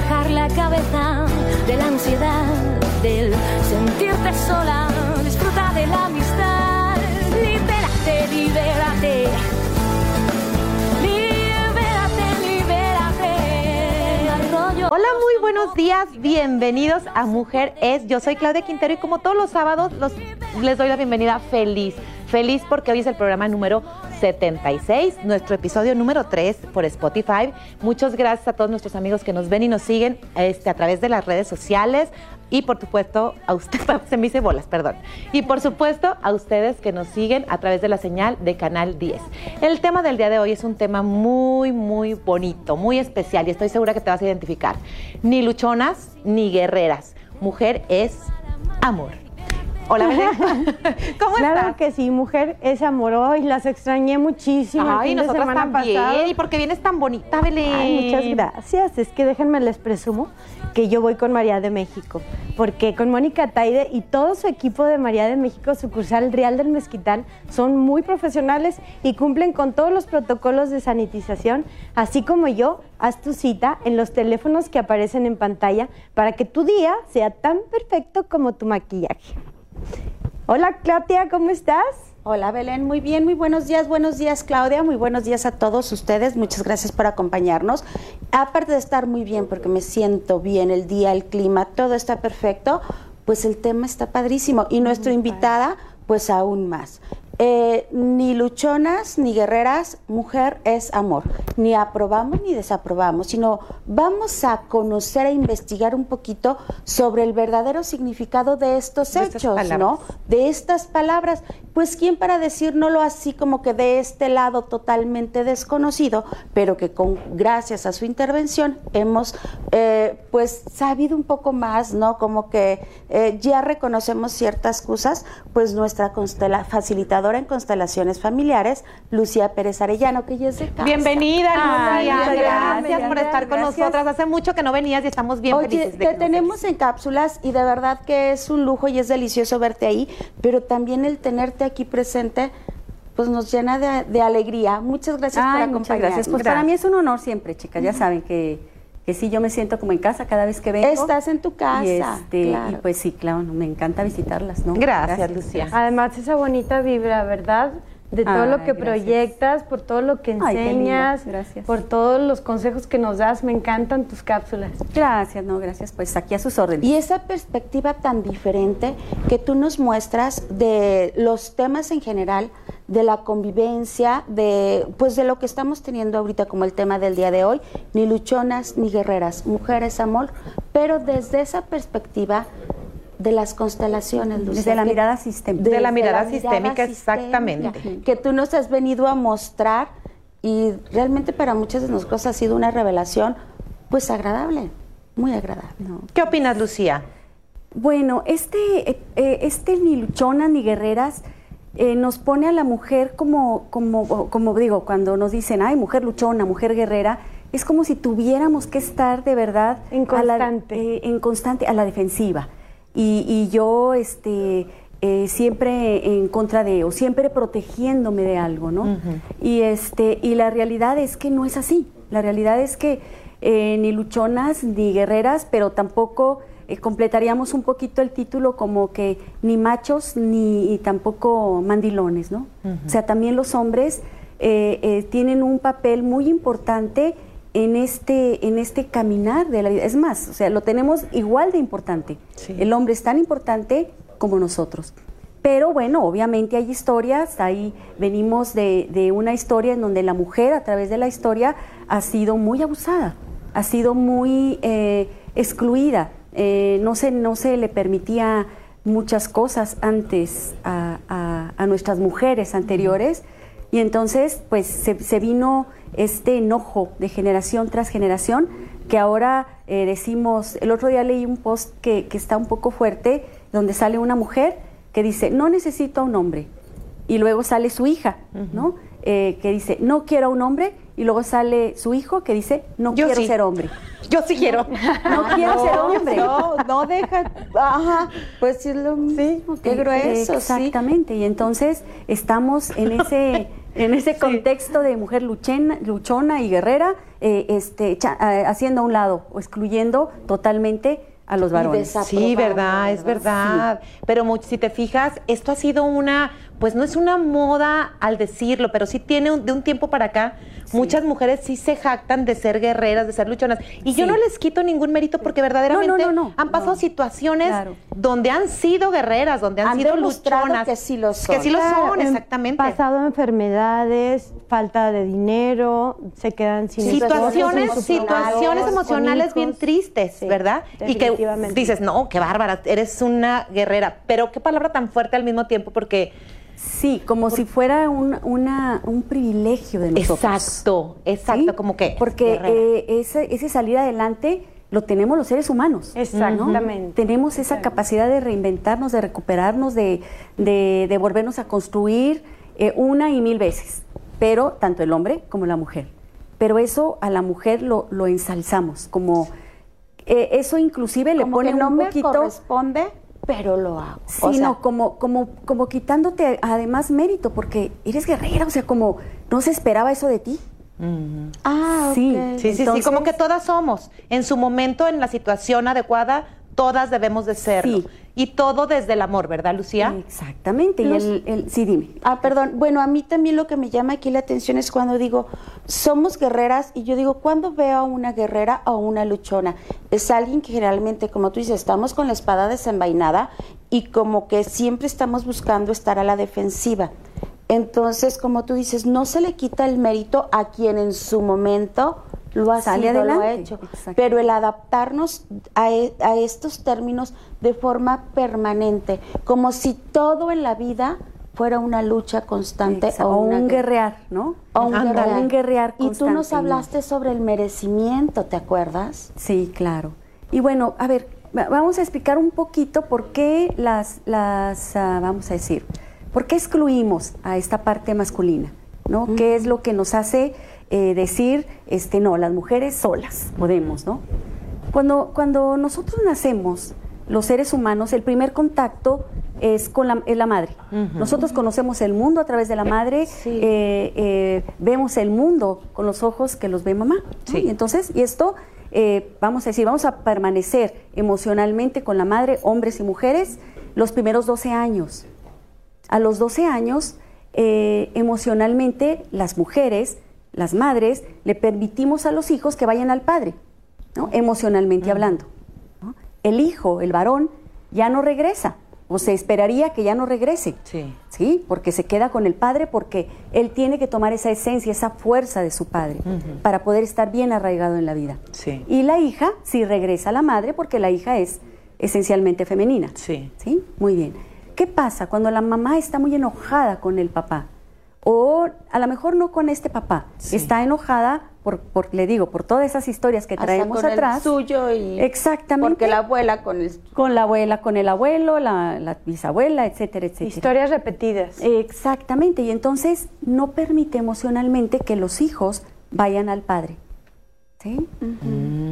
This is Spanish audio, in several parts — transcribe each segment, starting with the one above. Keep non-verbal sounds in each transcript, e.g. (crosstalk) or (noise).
relajar la cabeza de la ansiedad, del sentirte sola, disfruta de la amistad, libérate, libérate. Hola, muy buenos días, bienvenidos a Mujer Es. Yo soy Claudia Quintero y como todos los sábados los, les doy la bienvenida feliz. Feliz porque hoy es el programa número 76, nuestro episodio número 3 por Spotify. Muchas gracias a todos nuestros amigos que nos ven y nos siguen este, a través de las redes sociales y por supuesto a ustedes, (laughs) se me bolas, perdón. Y por supuesto a ustedes que nos siguen a través de la señal de Canal 10. El tema del día de hoy es un tema muy, muy bonito, muy especial y estoy segura que te vas a identificar. Ni luchonas ni guerreras. Mujer es amor. Hola, Belén. (laughs) ¿Cómo claro estás? que sí, mujer es amor. Hoy las extrañé muchísimo. Ay, nosotras también. pasado. Y porque vienes tan bonita, Belén. Ay, muchas gracias. Es que déjenme les presumo que yo voy con María de México, porque con Mónica Taide y todo su equipo de María de México, sucursal Real del Mezquitán, son muy profesionales y cumplen con todos los protocolos de sanitización, así como yo, haz tu cita en los teléfonos que aparecen en pantalla para que tu día sea tan perfecto como tu maquillaje. Hola Claudia, ¿cómo estás? Hola Belén, muy bien, muy buenos días, buenos días Claudia, muy buenos días a todos ustedes, muchas gracias por acompañarnos. Aparte de estar muy bien, porque me siento bien, el día, el clima, todo está perfecto, pues el tema está padrísimo y nuestra invitada, pues aún más. Eh, ni luchonas ni guerreras, mujer es amor. Ni aprobamos ni desaprobamos, sino vamos a conocer e investigar un poquito sobre el verdadero significado de estos De hechos. ¿no? de estas palabras. Pues quién para decírnoslo así como que de este lado totalmente desconocido, pero que con gracias a su intervención hemos eh, pues sabido un poco más, ¿no? Como que eh, ya reconocemos ciertas cosas, pues nuestra constela- facilitadora en constelaciones familiares, Lucía Pérez Arellano, que ya es de casa. Bienvenida, Ay, Lucía. muchas Gracias gracias, por estar con gracias. nosotras. Hace mucho que no venías y estamos bien Oye, felices de te que tenemos en cápsulas y de verdad que es un lujo y es delicioso verte ahí, pero también el tenerte aquí presente, pues nos llena de, de alegría. Muchas gracias por Ay, muchas acompañarnos. gracias. Pues para mí es un honor siempre, chicas. Ya saben que, que sí, yo me siento como en casa cada vez que vengo. Estás en tu casa, Y, este, claro. y pues sí, claro, me encanta visitarlas, ¿no? Gracias, Lucía. Además, esa bonita vibra, ¿verdad? De todo lo Ay, que gracias. proyectas, por todo lo que Ay, enseñas, gracias. por todos los consejos que nos das. Me encantan tus cápsulas. Gracias, no, gracias. Pues aquí a sus órdenes. Y esa perspectiva tan diferente que tú nos muestras de los temas en general, de la convivencia, de pues de lo que estamos teniendo ahorita como el tema del día de hoy, ni luchonas ni guerreras, mujeres amor, pero desde esa perspectiva de las constelaciones, Lucía, Desde la mirada sistémica. De la mirada sistémica, exactamente. que tú nos has venido a mostrar y realmente para muchas de nosotros ha sido una revelación pues agradable, muy agradable. No. ¿Qué opinas, Lucía? Bueno, este, eh, eh, este ni luchonas ni guerreras eh, nos pone a la mujer como, como, como digo, cuando nos dicen, ay, mujer luchona, mujer guerrera, es como si tuviéramos que estar de verdad En a la- constante. eh, en constante, a la defensiva. Y, y yo este, eh, siempre en contra de, o siempre protegiéndome de algo, ¿no? y, este, y la realidad es que no es así. La realidad es que eh, ni luchonas ni guerreras, pero tampoco eh, completaríamos un poquito el título como que ni machos ni tampoco mandilones, ¿no? O sea, también los hombres eh, eh, tienen un papel muy importante en este, en este caminar de la vida. Es más, o sea, lo tenemos igual de importante. Sí. El hombre es tan importante como nosotros. Pero bueno, obviamente hay historias, ahí venimos de, de una historia en donde la mujer a través de la historia ha sido muy abusada, ha sido muy eh, excluida, eh, no, se, no se le permitía muchas cosas antes a, a- a nuestras mujeres anteriores y entonces pues se, se vino este enojo de generación tras generación que ahora eh, decimos, el otro día leí un post que, que está un poco fuerte, donde sale una mujer que dice, no necesito a un hombre. Y luego sale su hija, ¿no? Eh, que dice, no quiero a un hombre. Y luego sale su hijo que dice, no Yo quiero sí. ser hombre. Yo sí quiero. (laughs) No quiero ser hombre. No, no deja, ajá, pues es lo mismo, qué grueso, sí. Exactamente. Y entonces estamos en ese, (laughs) en ese contexto de mujer luchena, luchona y guerrera, eh, este, cha- eh, haciendo a un lado o excluyendo totalmente a los varones. Sí, verdad, es ¿verdad? verdad. Pero si te fijas, esto ha sido una, pues no es una moda al decirlo, pero sí tiene un- de un tiempo para acá. Muchas mujeres sí se jactan de ser guerreras, de ser luchonas. Y yo no les quito ningún mérito porque verdaderamente No, no, no, no. han pasado situaciones Claro. donde han sido guerreras, donde han, Han sido luchonas. que sí lo son. Que sí lo Claro, son, en- exactamente. Pasado enfermedades, falta de dinero, se quedan sin situaciones, Situaciones situaciones emocionales, emocionales bien tristes, Sí, ¿verdad? Y que dices, no, qué bárbara, eres una guerrera. Pero qué palabra tan fuerte al mismo tiempo, porque Sí, como si fuera un, una- un privilegio de nosotros. exacto, exacto, ¿sí? como que Porque eh, ese, ese salir adelante lo tenemos los seres humanos. ¿no? Exactamente. Tenemos esa capacidad de reinventarnos, de recuperarnos, de, de, de volvernos a construir eh, una y mil veces. Pero tanto el hombre como la mujer. Pero eso a la mujer lo, lo ensalzamos, como eh, eso inclusive le Como pone que no un me poquito. corresponde, pero lo hago. Sí, O sea, no, como, como, como quitándote además mérito, porque eres guerrera, o sea, como no se esperaba eso de ti. Ah, Sí. Sí, sí, sí, como que todas somos. En su momento, en la situación adecuada, todas debemos de serlo. Sí. Y todo desde el amor, ¿verdad, Lucía? Exactamente. Y el, el- sí, dime. Ah, perdón. Bueno, a mí también lo que me llama aquí la atención es cuando digo, somos guerreras, y yo digo, ¿cuándo veo a una guerrera o una luchona? Es alguien que generalmente, como tú dices, estamos con la espada desenvainada y como que siempre estamos buscando estar a la defensiva. Entonces, como tú dices, no se le quita el mérito a quien en su momento lo ha Sale sido, lo ha hecho. Pero el adaptarnos a, e- a estos términos de forma permanente, como si todo en la vida fuera una lucha constante Exacto, o, una un guerrear, ¿no? O un guerrear. Un guerrear Y tú nos hablaste sobre el merecimiento, ¿te acuerdas? Sí, claro. Y bueno, a ver, va- vamos a explicar un poquito por qué las, las ah, vamos a decir, por qué excluimos a esta parte masculina, ¿no? ¿Qué es lo que nos hace eh, decir, este, no, las mujeres solas podemos, ¿no? Cuando, cuando nosotros nacemos, los seres humanos, el primer contacto es con la, es la madre. Nosotros conocemos el mundo a través de la madre, Sí. eh, eh, vemos el mundo con los ojos que los ve mamá. ¿no? Sí. Y entonces, y esto, eh, vamos a decir, vamos a permanecer emocionalmente con la madre, hombres y mujeres, los primeros 12 años. A los 12 años, emocionalmente, las mujeres, las madres, le permitimos a los hijos que vayan al padre, ¿no? emocionalmente hablando. ¿no? El hijo, el varón, ya no regresa, o se esperaría que ya no regrese. Sí. ¿sí? Porque se queda con el padre porque él tiene que tomar esa esencia, esa fuerza de su padre para poder estar bien arraigado en la vida. Sí. Y la hija sí regresa a la madre porque la hija es esencialmente femenina. Sí. ¿Sí? Muy bien. ¿Qué pasa cuando la mamá está muy enojada con el papá? O a lo mejor no con este papá, Sí. está enojada por, por, le digo, por todas esas historias que Hasta traemos con atrás. el suyo y Exactamente. porque la abuela con el Con la abuela, con el abuelo, la, la bisabuela, etcétera, etcétera. Historias repetidas. Exactamente, y entonces no permite emocionalmente que los hijos vayan al padre. ¿sí?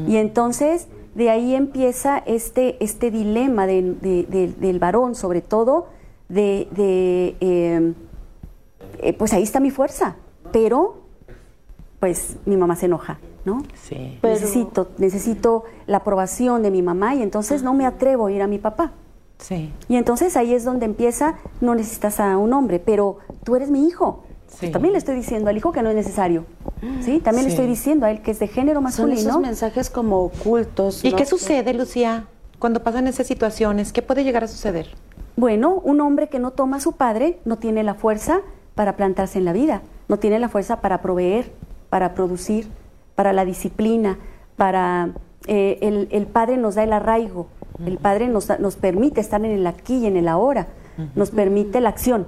Y entonces de ahí empieza este, este dilema de- de- de- del varón, sobre todo, de, de, eh, eh, pues ahí está mi fuerza, pero pues mi mamá se enoja, ¿no? Sí. Pero- Necesito, necesito la aprobación de mi mamá y entonces no me atrevo a ir a mi papá. Sí. Y entonces ahí es donde empieza, no necesitas a un hombre, pero tú eres mi hijo. Sí. Pues también le estoy diciendo al hijo que no es necesario. ¿sí? También le estoy diciendo a él que es de género son masculino. esos mensajes como ocultos. ¿Y ¿no? qué sucede, Lucía, cuando pasan esas situaciones? ¿Qué puede llegar a suceder? Bueno, un hombre que no toma a su padre no tiene la fuerza para plantarse en la vida, no tiene la fuerza para proveer, para producir, para la disciplina, para... eh, el, el padre nos da el arraigo, el padre nos, nos permite estar en el aquí y en el ahora, nos permite la acción.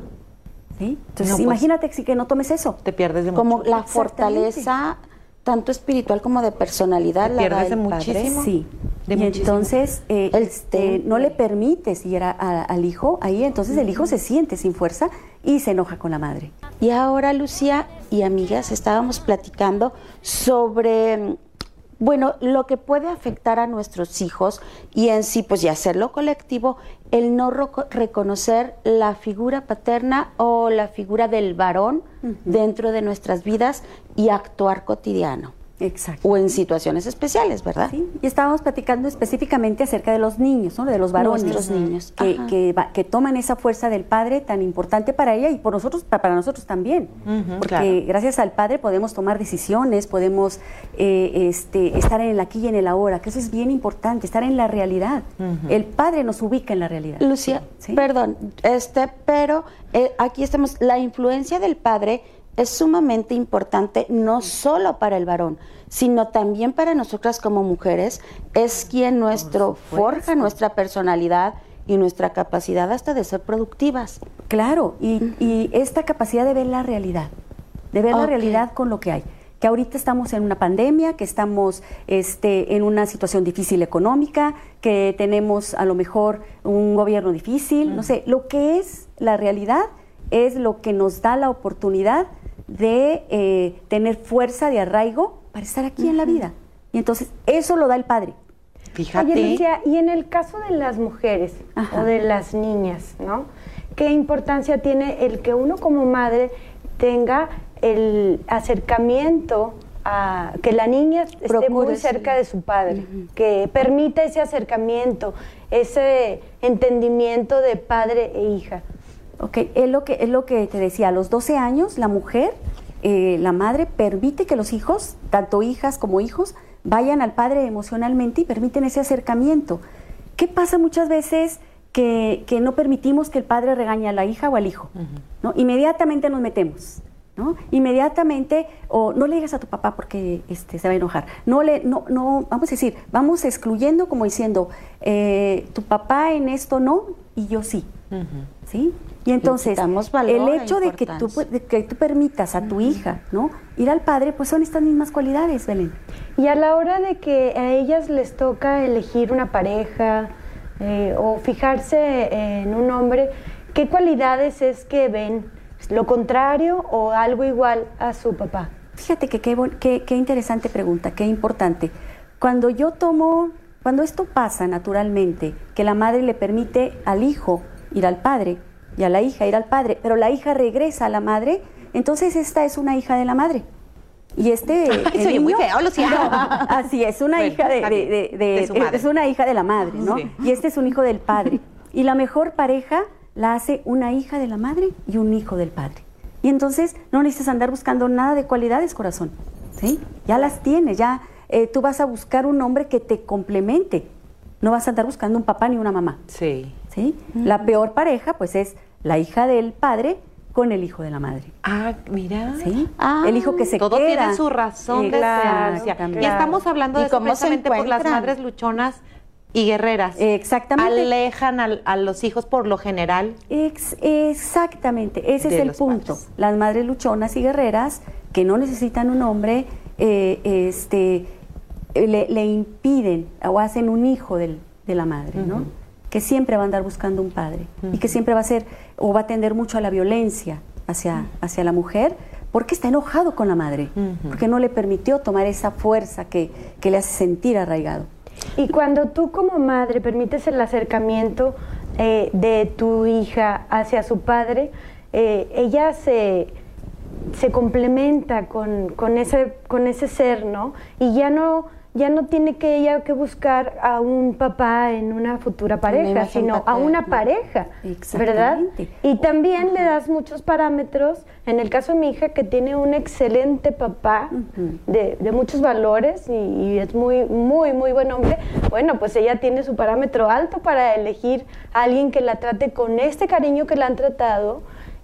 ¿sí? Entonces, No, pues, imagínate si que no tomes eso. Te pierdes de como mucho. la fortaleza tanto espiritual como de personalidad Te la de muchísimo. Sí. De y muchísimo. entonces eh, El este, no le permites ir a- a- al hijo ahí, entonces el hijo se siente sin fuerza y se enoja con la madre. Y ahora, Lucía y amigas, estábamos platicando sobre Bueno, lo que puede afectar a nuestros hijos y en sí, pues ya hacerlo colectivo, el no reconocer la figura paterna o la figura del varón dentro de nuestras vidas y actuar cotidiano Exacto. o en situaciones especiales, ¿verdad? Sí, y estábamos platicando específicamente acerca de los niños, ¿no? de los varones. Nuestros niños, Que, que, va- que toman esa fuerza del padre tan importante para ella y por nosotros, pa- para nosotros también. Porque claro. gracias al padre podemos tomar decisiones, podemos eh, este, estar en el aquí y en el ahora, que eso es bien importante, estar en la realidad. El padre nos ubica en la realidad. Lucía, Sí. perdón, este, pero eh, aquí estamos, la influencia del padre es sumamente importante no solo para el varón, sino también para nosotras como mujeres, es quien nuestro forja nuestra personalidad y nuestra capacidad hasta de ser productivas. Claro, y, y esta capacidad de ver la realidad, de ver la realidad con lo que hay. Que ahorita estamos en una pandemia, que estamos este, en una situación difícil económica, que tenemos a lo mejor un gobierno difícil, no sé, lo que es la realidad es lo que nos da la oportunidad de eh, tener fuerza de arraigo para estar aquí en la vida. Y entonces eso lo da el Padre. Fíjate. Oye, y en el caso de las mujeres Ajá. o de las niñas, ¿no? ¿Qué importancia tiene el que uno como madre tenga el acercamiento a que la niña esté Procure, muy sí. cerca de su padre, que permita ese acercamiento, ese entendimiento de padre e hija? Ok, es lo que, es lo que te decía, a los 12 años la mujer, eh, la madre permite que los hijos, tanto hijas como hijos, vayan al padre emocionalmente y permiten ese acercamiento. ¿Qué pasa muchas veces que, que no permitimos que el padre regañe a la hija o al hijo? ¿no? Inmediatamente nos metemos. ¿no? Inmediatamente, o no le digas a tu papá porque este, se va a enojar. No le, no, no, vamos a decir, vamos excluyendo como diciendo, eh, tu papá en esto no y yo sí. ¿sí? Y entonces, el e hecho de que, tú, de que tú permitas a tu hija, ¿no? Ir al padre, pues son estas mismas cualidades, Belén. Y a la hora de que a ellas les toca elegir una pareja eh, o fijarse en un hombre, ¿qué cualidades es que ven? ¿Lo contrario o algo igual a su papá? Fíjate que qué, bon- qué- qué interesante pregunta, qué importante. Cuando yo tomo, cuando esto pasa naturalmente, que la madre le permite al hijo ir al padre y a la hija ir al padre, pero la hija regresa a la madre, entonces esta es una hija de la madre. Y este (laughs) Ay, oye muy feo, Lucía. (laughs) Así es, una Bueno, hija de, está de- bien, de- de- de su madre. es una hija de la madre, ¿no? Sí. Y este es un hijo del padre. Y la mejor pareja la hace una hija de la madre y un hijo del padre. Y entonces no necesitas andar buscando nada de cualidades, corazón. ¿Sí? Ya las tienes, ya eh, tú vas a buscar un hombre que te complemente. No vas a andar buscando un papá ni una mamá. Sí. ¿Sí? La peor pareja, pues, es la hija del padre con el hijo de la madre. Ah, mira. ¿Sí? Ah, el hijo que se Todo queda. tiene su razón de ser. Y estamos hablando ¿Y de eso cómo se precisamente por las madres luchonas y guerreras. Exactamente. Alejan al- a, los hijos por lo general. Ex- exactamente, ese es el punto. padres. Las madres luchonas y guerreras que no necesitan un hombre, eh, este, eh, le, le impiden o hacen un hijo del- de la madre, ¿no? Que siempre va a andar buscando un padre y que siempre va a ser o va a tender mucho a la violencia hacia, hacia la mujer porque está enojado con la madre, porque no le permitió tomar esa fuerza que, que le hace sentir arraigado. Y cuando tú como madre permites el acercamiento eh, de tu hija hacia su padre, eh, ella se, se complementa con, con ese, con ese ser, ¿no? Y ya no, ya no tiene que ella que buscar a un papá en una futura pareja, sino a una pareja, ¿verdad? Y también le das muchos parámetros, en el caso de mi hija que tiene un excelente papá, de, de muchos valores y, y es muy, muy, muy buen hombre, bueno, pues ella tiene su parámetro alto para elegir a alguien que la trate con este cariño que la han tratado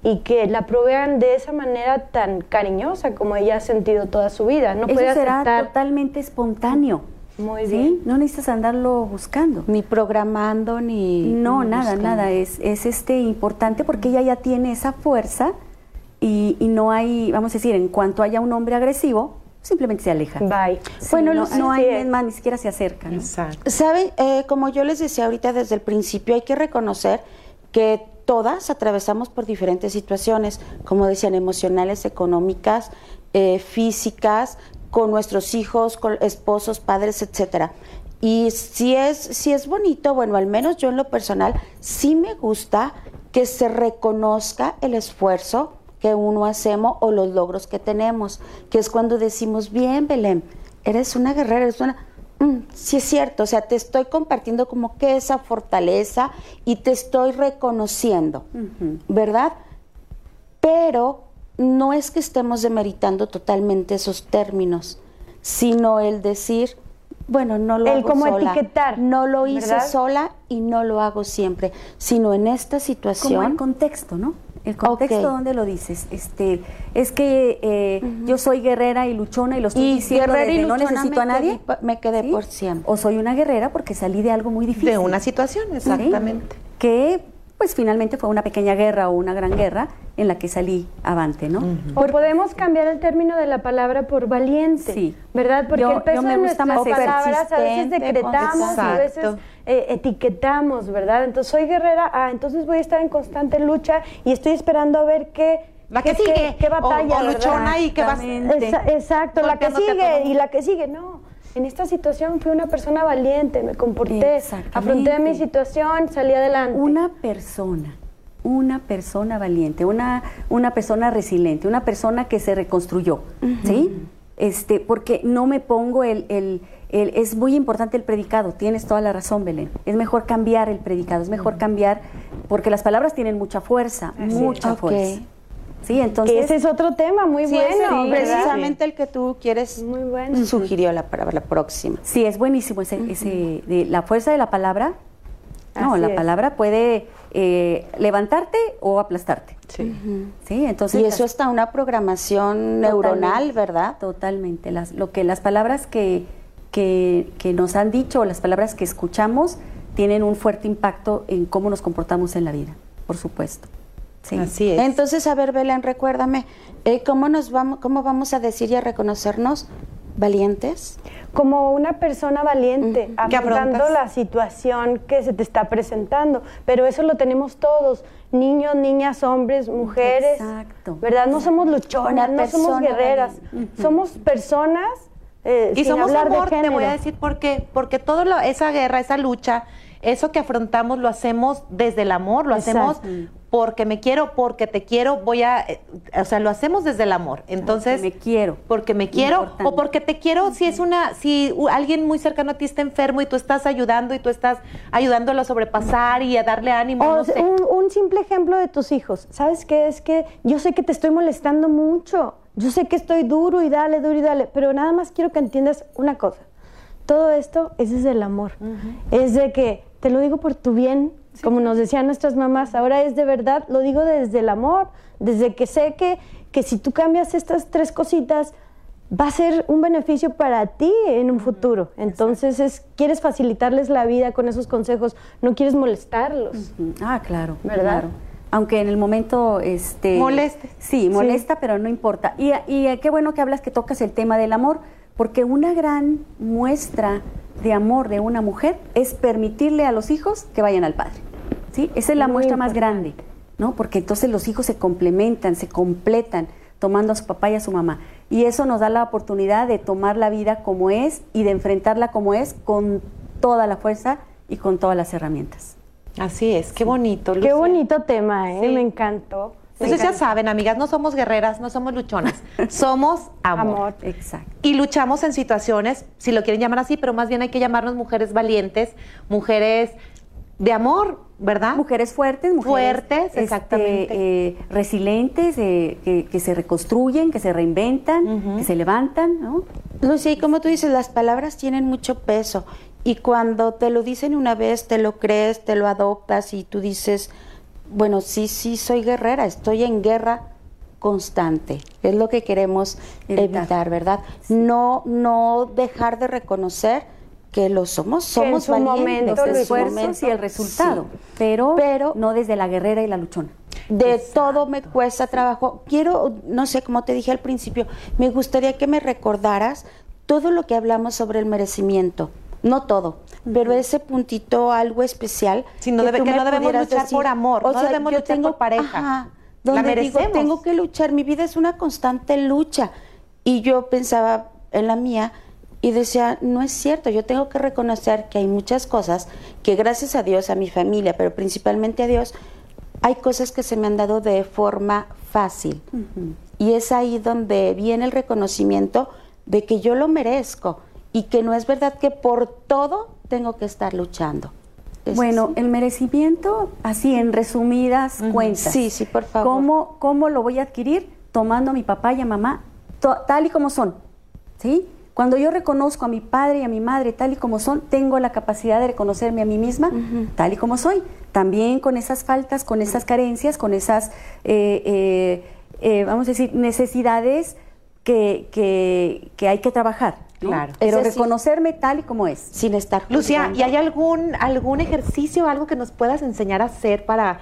y que la provean de esa manera tan cariñosa como ella ha sentido toda su vida. No Eso puede será aceptar. totalmente espontáneo. Muy ¿sí? bien. No necesitas andarlo buscando. Ni programando, ni... No, ni nada, buscando. nada. Es, es este importante porque ella ya tiene esa fuerza y, y no hay, vamos a decir, en cuanto haya un hombre agresivo, simplemente se aleja. Bye. Bueno, Sí, no, así no hay, más, ni siquiera se acerca. ¿no? Exacto. ¿Sabe? Eh, como yo les decía ahorita desde el principio, hay que reconocer que todas atravesamos por diferentes situaciones, como decían, emocionales, económicas, eh, físicas, con nuestros hijos, con esposos, padres, etcétera. Y si es, si es bonito, bueno, al menos yo en lo personal, sí me gusta que se reconozca el esfuerzo que uno hacemos o los logros que tenemos, que es cuando decimos, bien, Belén, eres una guerrera, eres una... Mm, sí es cierto, o sea, te estoy compartiendo como que esa fortaleza y te estoy reconociendo, ¿verdad? Pero no es que estemos demeritando totalmente esos términos, sino el decir, bueno, no lo El hago como sola. etiquetar, No lo hice ¿verdad? sola y no lo hago siempre, sino en esta Como situación. el contexto, ¿no? El contexto Ok. donde lo dices. Este, es que eh, yo soy guerrera y luchona y lo estoy Y diciendo guerrera y desde no necesito a me nadie. quedé me quedé ¿sí? por siempre. O soy una guerrera porque salí de algo muy difícil. De una situación, ¿sí? exactamente. Que pues finalmente fue una pequeña guerra o una gran guerra en la que salí avante, ¿no? O podemos cambiar el término de la palabra por valiente, Sí. ¿verdad? Porque Yo- el peso de nuestras palabras a veces decretamos, a veces Exacto. eh, etiquetamos, ¿verdad? Entonces soy guerrera, ah, entonces voy a estar en constante lucha y estoy esperando a ver qué, La que sigue. qué, qué batalla, o, o ¿verdad? luchona y que vas... Exacto, la que sigue y la que sigue, no. En esta situación fui una persona valiente, me comporté, Exactamente. afronté mi situación, salí adelante. Una persona, una persona valiente, una, una persona resiliente, una persona que se reconstruyó, ¿sí? Este, porque no me pongo el, el- el- es muy importante el predicado, tienes toda la razón, Belén. Es mejor cambiar el predicado, es mejor cambiar, porque las palabras tienen mucha fuerza, mucha fuerza. Sí, que entonces ese es otro tema muy Sí, bueno, precisamente el que tú quieres Muy bueno. sugirió la, para la próxima. Sí, es buenísimo ese, ese de la fuerza de la palabra. No, Así la es. palabra puede eh, levantarte o aplastarte. Sí. Sí, entonces Y eso está una programación neuronal, ¿verdad? Totalmente. Las, lo que las palabras que, que, que nos han dicho o las palabras que escuchamos tienen un fuerte impacto en cómo nos comportamos en la vida, por supuesto. Sí. Así es. Entonces, a ver, Belén, recuérdame, eh, ¿cómo, nos vamos, ¿cómo vamos a decir y a reconocernos valientes? como una persona valiente, ¿Qué afrontando la situación que se te está presentando. Pero eso lo tenemos todos, niños, niñas, hombres, mujeres. Exacto. ¿Verdad? No somos luchonas, no somos guerreras. Somos personas eh, Y sin somos hablar amor, de te voy a decir por qué. Porque toda esa guerra, esa lucha, eso que afrontamos lo hacemos desde el amor, lo hacemos. Porque me quiero, porque te quiero, voy a, eh, o sea, lo hacemos desde el amor. Entonces, me quiero. porque me quiero Importante. o porque te quiero si es una si alguien muy cercano a ti está enfermo y tú estás ayudando y tú estás ayudándolo a sobrepasar y a darle ánimo, O no sea, sé. un, un simple ejemplo de tus hijos. ¿Sabes qué? Es que yo sé que te estoy molestando mucho. Yo sé que estoy duro y dale, duro y dale. Pero nada más quiero que entiendas una cosa. Todo esto es desde el amor. Es de que te lo digo por tu bien, como nos decían nuestras mamás. Ahora es de verdad, lo digo desde el amor. Desde que sé que, que si tú cambias estas tres cositas, va a ser un beneficio para ti en un futuro. Entonces, es, quieres facilitarles la vida con esos consejos, no quieres molestarlos. Ah, claro, ¿Verdad? claro. Aunque en el momento este Moleste. Sí, molesta, pero no importa. Y, y eh, qué bueno que hablas que tocas el tema del amor, porque una gran muestra de amor de una mujer es permitirle a los hijos que vayan al padre. ¿Sí? Esa es la Muy muestra más grande, ¿no? Porque entonces los hijos se complementan, se completan tomando a su papá y a su mamá. Y eso nos da la oportunidad de tomar la vida como es y de enfrentarla como es con toda la fuerza y con todas las herramientas. Así es, qué bonito. Qué bonito tema, ¿eh? Sí. Me encantó. Entonces ya saben, amigas, no somos guerreras, no somos luchonas, (laughs) somos amor. Amor. Exacto. Y luchamos en situaciones, si lo quieren llamar así, pero más bien hay que llamarnos mujeres valientes, mujeres de amor, ¿verdad? Mujeres fuertes, mujeres Fuertes, este, exactamente. eh, resilientes, eh, que, que se reconstruyen, que se reinventan, que se levantan, ¿no? Lucy, y como tú dices, las palabras tienen mucho peso y cuando te lo dicen una vez, te lo crees, te lo adoptas y tú dices, bueno, sí, sí, soy guerrera, estoy en guerra constante, es lo que queremos Evitar. evitar, ¿verdad? No, no dejar de reconocer que lo somos, Que en somos su valientes. momento esfuerzos momento, y el resultado, sí. pero, Pero- no desde la guerrera y la luchona. De todo me cuesta trabajo. Quiero, no sé, como te dije al principio, me gustaría que me recordaras todo lo que hablamos sobre el merecimiento. No todo, pero ese puntito algo especial. No debe- que no debemos luchar por amor, no debemos yo luchar por pareja. ajá, La donde digo, merecemos. tengo que luchar, mi vida es una constante lucha. Y yo pensaba, en la mía y decía, no es cierto, yo tengo que reconocer que hay muchas cosas que gracias a Dios, a mi familia, pero principalmente a Dios, hay cosas que se me han dado de forma fácil. Y es ahí donde viene el reconocimiento de que yo lo merezco y que no es verdad que por todo tengo que estar luchando. Es Bueno, así. el merecimiento, así en resumidas cuentas. Sí, sí, por favor. ¿Cómo, ¿Cómo lo voy a adquirir? Tomando a mi papá y a mamá tal y como son. ¿Sí? Cuando yo reconozco a mi padre y a mi madre tal y como son, tengo la capacidad de reconocerme a mí misma tal y como soy. También con esas faltas, con esas carencias, con esas, eh, eh, eh, vamos a decir, necesidades que, que- que hay que trabajar. ¿no? Claro. Pero Es reconocerme tal y como es. sin estar Lucia. ¿y hay algún, algún ejercicio, algo que nos puedas enseñar a hacer para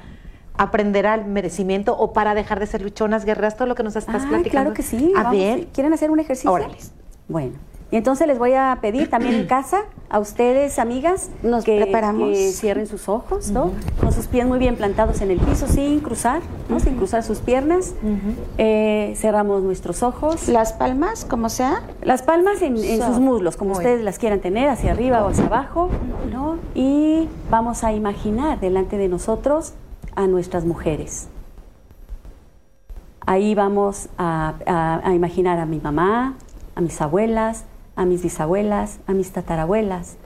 aprender al merecimiento o para dejar de ser luchonas, guerreras, todo lo que nos estás Ah, platicando? claro que sí. A Vamos, ver, ¿Quieren hacer un ejercicio? Órales. Bueno, y entonces les voy a pedir también en casa a ustedes, amigas, Nos que, preparamos. que cierren sus ojos, ¿no? Con sus pies muy bien plantados en el piso, sin cruzar, ¿no? Sin cruzar sus piernas. Eh, cerramos nuestros ojos. Las palmas, como sea. Las palmas en, en So- sus muslos, como Muy ustedes las quieran tener, hacia arriba o hacia abajo, ¿no? Y vamos a imaginar delante de nosotros a nuestras mujeres. Ahí vamos a, a- a imaginar a mi mamá, a mis abuelas, a mis bisabuelas, a mis tatarabuelas,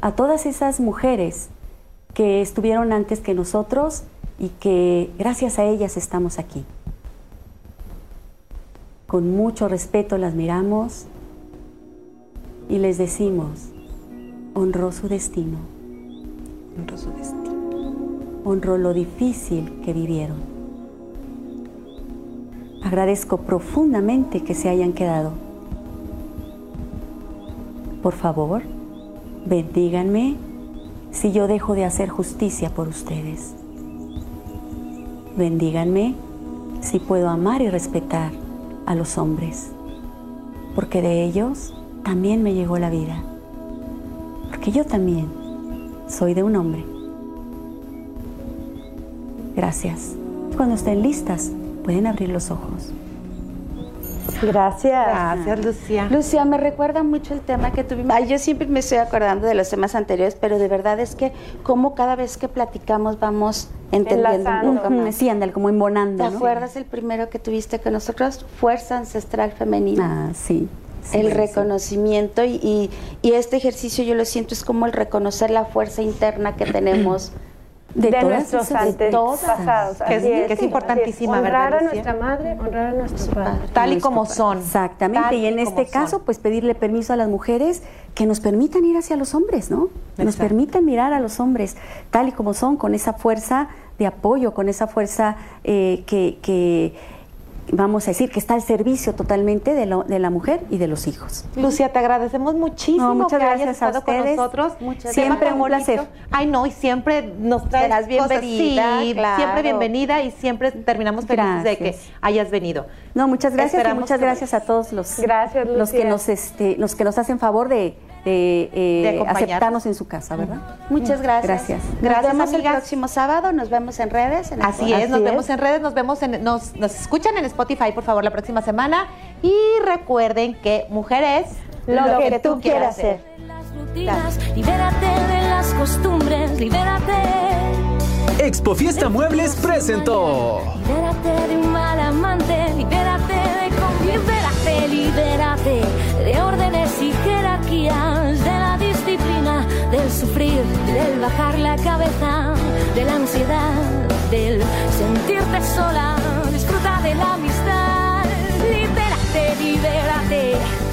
a todas esas mujeres que estuvieron antes que nosotros y que gracias a ellas estamos aquí. Con mucho respeto las miramos y les decimos, honró su destino, honró su destino. honró lo difícil que vivieron. Agradezco profundamente que se hayan quedado. Por favor, bendíganme si yo dejo de hacer justicia por ustedes. Bendíganme si puedo amar y respetar a los hombres, porque de ellos también me llegó la vida, porque yo también soy de un hombre. Gracias. Cuando estén listas, pueden abrir los ojos. Gracias. Gracias, Lucia. Lucia, me recuerda mucho el tema que tuvimos. Ay, yo siempre me estoy acordando de los temas anteriores, pero de verdad es que como cada vez que platicamos vamos entendiendo un poco más. Sí, como ¿Te embonando, ¿no? acuerdas el primero que tuviste con nosotros? Fuerza ancestral femenina. Ah, sí. sí, el reconocimiento y- y este ejercicio yo lo siento es como el reconocer la fuerza interna que tenemos. De, nuestros antepasados. Que es- que es importantísima, Honrar ¿verdad, a Lucía? nuestra madre, honrar a nuestro padre. Tal y como son. Exactamente. Y en este son. caso, pues pedirle permiso a las mujeres que nos permitan ir hacia los hombres, ¿no? Que Nos permitan mirar a los hombres tal y como son, con esa fuerza de apoyo, con esa fuerza eh, que, que, vamos a decir, que está al servicio totalmente de, lo- de la mujer y de los hijos. Lucia, te agradecemos muchísimo No, muchas que hayas gracias a con ustedes. nosotros. Muchas siempre gracias. un placer. Ay, no, y siempre nos traes Serás cosas, bienvenida, sí, claro. siempre bienvenida y siempre terminamos felices de que Gracias. hayas venido. No, muchas gracias y muchas gracias a todos los, Gracias, los que Lucía. nos este, los que nos hacen favor de, de, eh, De aceptarnos en su casa, ¿verdad? Muchas gracias. Gracias. Nos Gracias, vemos amigas. el próximo sábado, nos vemos en redes. en Así es, nos vemos en redes, nos vemos en, nos, nos escuchan en Spotify, por favor, la próxima semana. Y recuerden que mujeres Lo que tú quieras ser. Libérate de las costumbres, libérate. Expo Fiesta Muebles presentó. Libérate de un mal amante, libérate Libérate de órdenes y jerarquías, de la disciplina, del sufrir, del bajar la cabeza, de la ansiedad, del sentirte sola. Disfruta de la amistad. Libérate, libérate